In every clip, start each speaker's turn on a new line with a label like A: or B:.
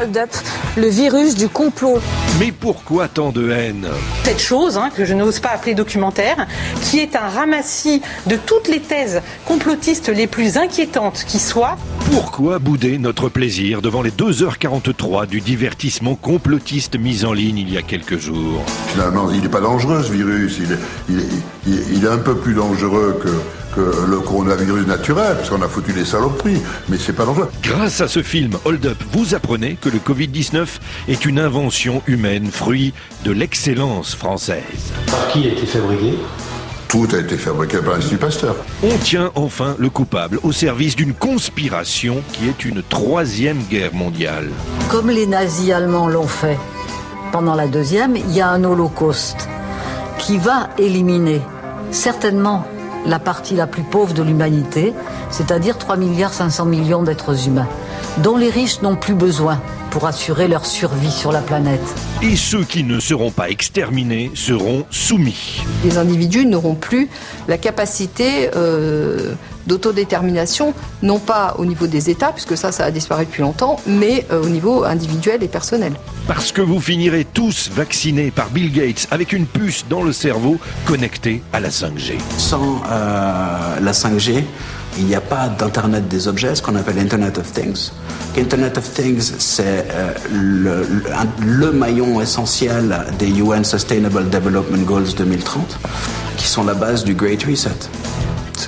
A: Hold Up, le virus du complot.
B: Mais pourquoi tant de haine
C: Cette chose, hein, que je n'ose pas appeler documentaire, qui est un ramassis de toutes les thèses complotistes les plus inquiétantes qui soient.
B: Pourquoi bouder notre plaisir devant les 2h43 du divertissement complotiste mis en ligne il y a quelques jours?
D: Finalement, il n'est pas dangereux ce virus, il est, il est- il est un peu plus dangereux que, que le coronavirus naturel, parce qu'on a foutu des saloperies, mais c'est pas dangereux.
B: Grâce à ce film Hold Up, vous apprenez que le Covid-19 est une invention humaine, fruit de l'excellence française.
E: Par qui a été fabriqué?
D: Tout a été fabriqué par l'Institut Pasteur.
B: On tient enfin le coupable au service d'une conspiration qui est une troisième guerre mondiale.
F: Comme les nazis allemands l'ont fait pendant la deuxième, il y a un holocauste qui va éliminer certainement la partie la plus pauvre de l'humanité, c'est-à-dire 3 milliards 500 millions d'êtres humains, dont les riches n'ont plus besoin pour assurer leur survie sur la planète.
B: Et ceux qui ne seront pas exterminés seront soumis.
G: Les individus n'auront plus la capacité euh, d'autodétermination, non pas au niveau des États, puisque ça, ça a disparu depuis longtemps, mais euh, au niveau individuel et personnel.
B: Parce que vous finirez tous vaccinés par Bill Gates avec une puce dans le cerveau connectée à la 5G.
H: Sans euh, la 5G, il n'y a pas d'Internet des objets, ce qu'on appelle Internet of Things. Internet of Things, c'est euh, le, le- un- le maillon essentiel des UN Sustainable Development Goals 2030, qui sont la base du Great Reset.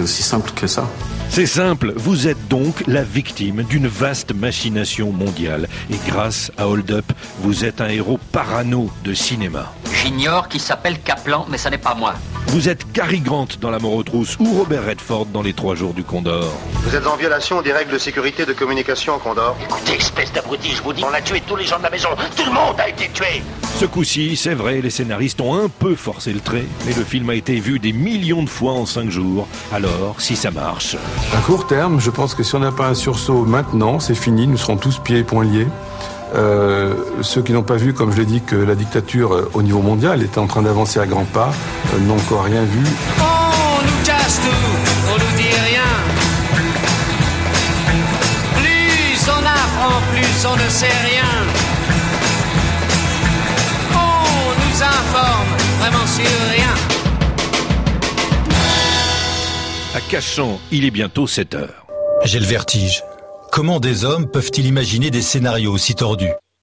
H: C'est aussi simple que ça.
B: C'est simple, vous êtes donc la victime d'une vaste machination mondiale. Et grâce à Hold Up, vous êtes un héros parano de cinéma.
I: J'ignore qui s'appelle Kaplan, mais ça n'est pas moi.
B: Vous êtes Cary Grant dans La mort aux trousses ou Robert Redford dans Les Trois jours du Condor.
J: Vous êtes en violation des règles de sécurité de communication, Condor.
I: Écoutez, espèce d'abruti, je vous dis, on a tué tous les gens de la maison. Tout le monde a été tué.
B: Ce coup-ci, c'est vrai, les scénaristes ont un peu forcé le trait, mais le film a été vu des millions de fois en cinq jours. Alors, si ça marche.
E: À court terme, je pense que si on n'a pas un sursaut maintenant, c'est fini, nous serons tous pieds et poings liés. Euh, ceux qui n'ont pas vu, comme je l'ai dit, que la dictature euh, au niveau mondial était en train d'avancer à grands pas, euh, n'ont encore rien vu.
K: On nous casse tout, on nous dit rien. Plus on apprend, plus on ne sait rien. Vraiment sur rien.
B: À Cachan, il est bientôt 7 heures.
L: J'ai le vertige. Comment des hommes peuvent-ils imaginer des scénarios aussi tordus?